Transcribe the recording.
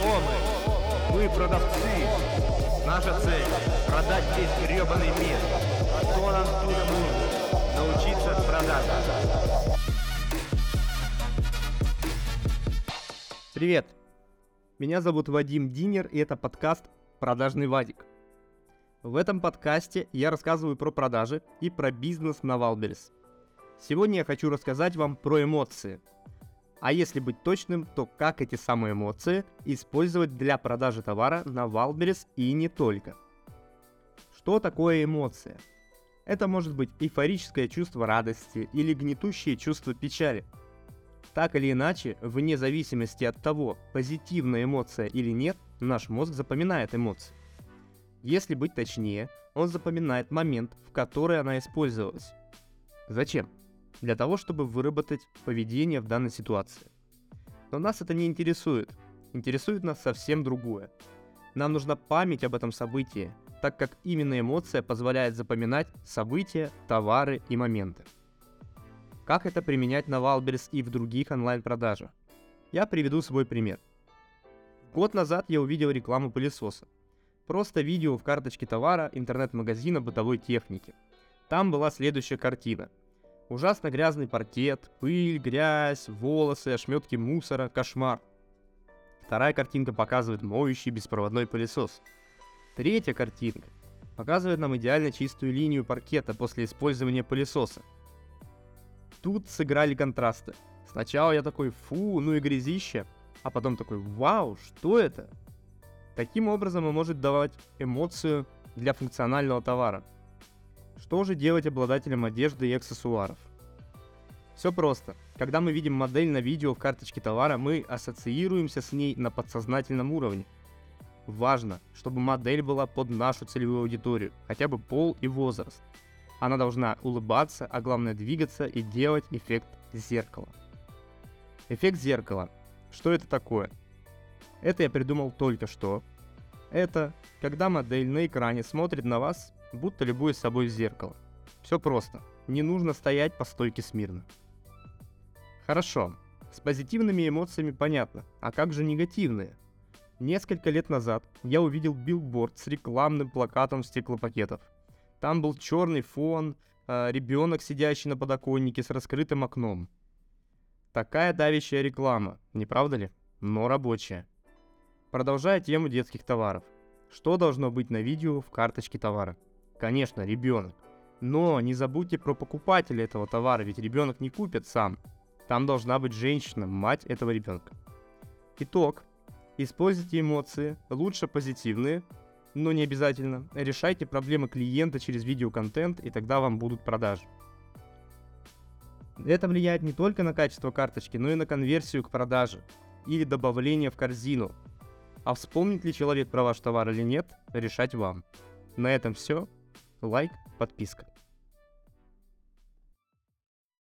Кто мы? Продавцы. Наша цель – продать весь гребаный мир. А что нам тут нужно? Научиться продажам. Привет! Меня зовут Вадим Динер, и это подкаст «Продажный Вадик». В этом подкасте я рассказываю про продажи и про бизнес на Wildberries. Сегодня я хочу рассказать вам про эмоции. А если быть точным, то как эти самые эмоции использовать для продажи товара на Wildberries и не только. Что такое эмоция? Это может быть эйфорическое чувство радости или гнетущее чувство печали – так или иначе, вне зависимости от того, позитивная эмоция или нет, наш мозг запоминает эмоции. Если быть точнее, он запоминает момент, в который она использовалась. Зачем? Для того, чтобы выработать поведение в данной ситуации. Но нас это не интересует. Интересует нас совсем другое. Нам нужна память об этом событии, так как именно эмоция позволяет запоминать события, товары и моменты. Как это применять на Wildberries и в других онлайн-продажах? Я приведу свой пример. Год назад я увидел рекламу пылесоса. Просто видео в карточке товара интернет-магазина бытовой техники. Там была следующая картина. Ужасно грязный паркет, пыль, грязь, волосы, ошметки мусора, кошмар. Вторая картинка показывает моющий беспроводной пылесос. Третья картинка показывает нам идеально чистую линию паркета после использования пылесоса тут сыграли контрасты. Сначала я такой, фу, ну и грязище, а потом такой, вау, что это? Таким образом он может давать эмоцию для функционального товара. Что же делать обладателям одежды и аксессуаров? Все просто. Когда мы видим модель на видео в карточке товара, мы ассоциируемся с ней на подсознательном уровне. Важно, чтобы модель была под нашу целевую аудиторию, хотя бы пол и возраст. Она должна улыбаться, а главное двигаться и делать эффект зеркала. Эффект зеркала. Что это такое? Это я придумал только что. Это когда модель на экране смотрит на вас, будто любуясь собой в зеркало. Все просто. Не нужно стоять по стойке смирно. Хорошо. С позитивными эмоциями понятно. А как же негативные? Несколько лет назад я увидел билборд с рекламным плакатом стеклопакетов – там был черный фон, э, ребенок, сидящий на подоконнике с раскрытым окном. Такая давящая реклама, не правда ли? Но рабочая. Продолжая тему детских товаров. Что должно быть на видео в карточке товара? Конечно, ребенок. Но не забудьте про покупателя этого товара, ведь ребенок не купит сам. Там должна быть женщина, мать этого ребенка. Итог. Используйте эмоции, лучше позитивные, но не обязательно. Решайте проблемы клиента через видеоконтент, и тогда вам будут продажи. Это влияет не только на качество карточки, но и на конверсию к продаже или добавление в корзину. А вспомнит ли человек про ваш товар или нет, решать вам. На этом все. Лайк, подписка.